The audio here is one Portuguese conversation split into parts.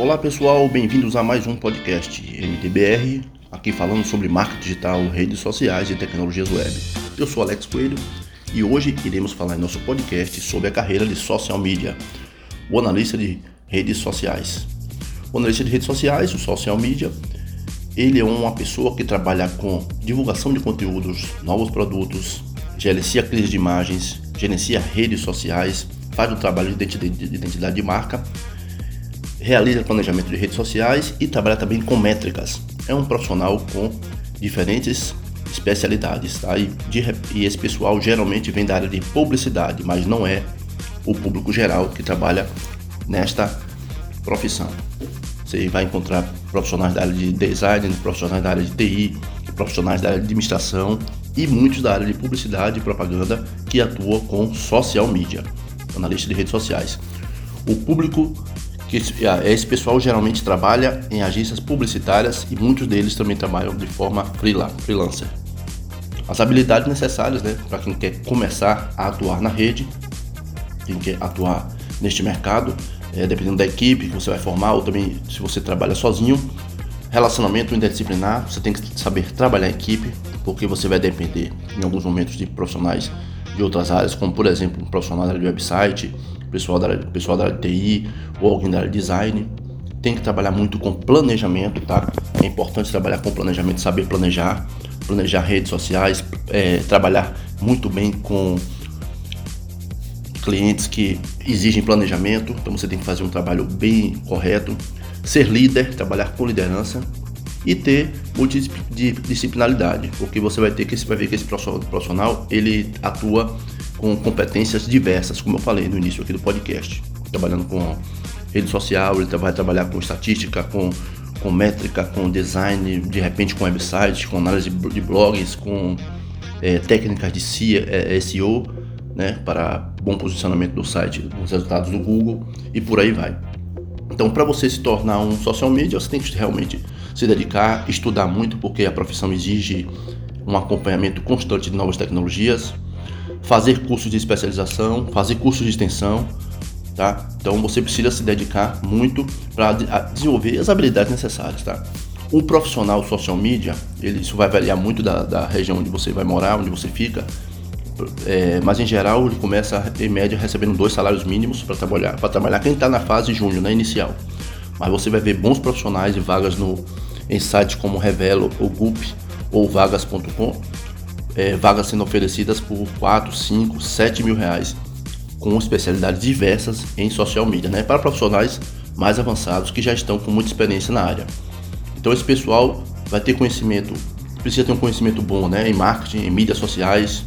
Olá pessoal, bem-vindos a mais um podcast MTBR, aqui falando sobre marketing digital, redes sociais e tecnologias web. Eu sou Alex Coelho e hoje iremos falar em nosso podcast sobre a carreira de social media, o analista de redes sociais. O analista de redes sociais, o social media, ele é uma pessoa que trabalha com divulgação de conteúdos, novos produtos, gerencia crises de imagens, gerencia redes sociais, faz o trabalho de identidade de marca realiza planejamento de redes sociais e trabalha também com métricas. É um profissional com diferentes especialidades, tá? E, de, e esse pessoal geralmente vem da área de publicidade, mas não é o público geral que trabalha nesta profissão. Você vai encontrar profissionais da área de design, profissionais da área de TI, profissionais da área de administração e muitos da área de publicidade e propaganda que atuam com social media, analista de redes sociais. O público que ah, esse pessoal geralmente trabalha em agências publicitárias e muitos deles também trabalham de forma freelancer. As habilidades necessárias né, para quem quer começar a atuar na rede, quem quer atuar neste mercado, é, dependendo da equipe que você vai formar ou também se você trabalha sozinho, relacionamento interdisciplinar, você tem que saber trabalhar em equipe, porque você vai depender em alguns momentos de profissionais de outras áreas, como por exemplo um profissional de website, pessoal da, pessoal da TI ou alguém da área de design. Tem que trabalhar muito com planejamento, tá? É importante trabalhar com planejamento, saber planejar, planejar redes sociais, é, trabalhar muito bem com clientes que exigem planejamento, então você tem que fazer um trabalho bem correto, ser líder, trabalhar com liderança e ter multidisciplinaridade, porque você vai ter que você vai ver que esse profissional ele atua com competências diversas, como eu falei no início aqui do podcast, trabalhando com rede social, ele vai trabalhar com estatística, com, com métrica, com design, de repente com websites, com análise de blogs, com é, técnicas de SEO, é, né, para bom posicionamento do site, os resultados do Google e por aí vai. Então, para você se tornar um social media, você tem que realmente se dedicar, estudar muito, porque a profissão exige um acompanhamento constante de novas tecnologias, fazer cursos de especialização, fazer cursos de extensão, tá? Então você precisa se dedicar muito para desenvolver as habilidades necessárias, tá? Um profissional social media, ele, isso vai variar muito da, da região onde você vai morar, onde você fica, é, mas em geral ele começa em média recebendo dois salários mínimos para trabalhar, para trabalhar quem está na fase júnior, na inicial. Mas você vai ver bons profissionais e vagas no, em sites como Revelo, ou Gup ou Vagas.com é, vagas sendo oferecidas por 4, 5, 7 mil reais, com especialidades diversas em social media, né? para profissionais mais avançados que já estão com muita experiência na área. Então esse pessoal vai ter conhecimento, precisa ter um conhecimento bom né? em marketing, em mídias sociais,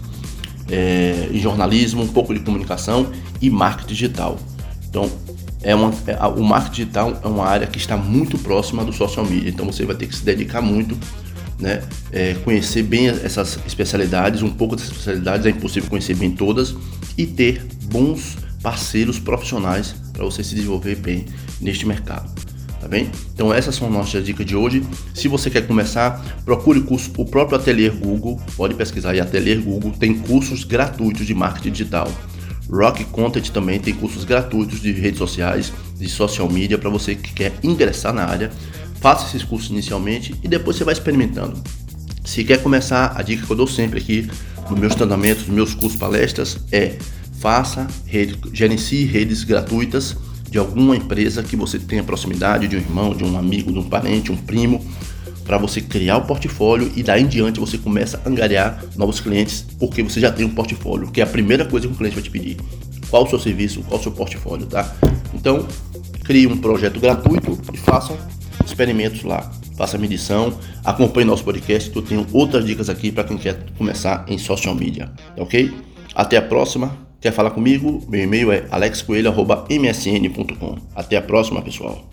é, em jornalismo, um pouco de comunicação e marketing digital. Então é uma, é, o marketing digital é uma área que está muito próxima do social media, então você vai ter que se dedicar muito né? É, conhecer bem essas especialidades, um pouco dessas especialidades, é impossível conhecer bem todas e ter bons parceiros profissionais para você se desenvolver bem neste mercado. Tá bem? Então essas são nossas dicas de hoje. Se você quer começar, procure curso, o próprio Atelier Google, pode pesquisar aí Atelier Google, tem cursos gratuitos de marketing digital. Rock Content também tem cursos gratuitos de redes sociais, de social media para você que quer ingressar na área faça esses cursos inicialmente e depois você vai experimentando. Se quer começar, a dica que eu dou sempre aqui nos meus treinamentos, nos meus cursos, palestras é faça, rede, gerencie redes gratuitas de alguma empresa que você tenha proximidade, de um irmão, de um amigo, de um parente, um primo, para você criar o portfólio e daí em diante você começa a angariar novos clientes porque você já tem um portfólio, que é a primeira coisa que o cliente vai te pedir. Qual o seu serviço, qual o seu portfólio, tá? Então, crie um projeto gratuito e faça experimentos lá. Faça a medição, acompanhe nosso podcast, que eu tenho outras dicas aqui para quem quer começar em social media, ok? Até a próxima. Quer falar comigo? Meu e-mail é alexcoelho.msn.com. Até a próxima, pessoal.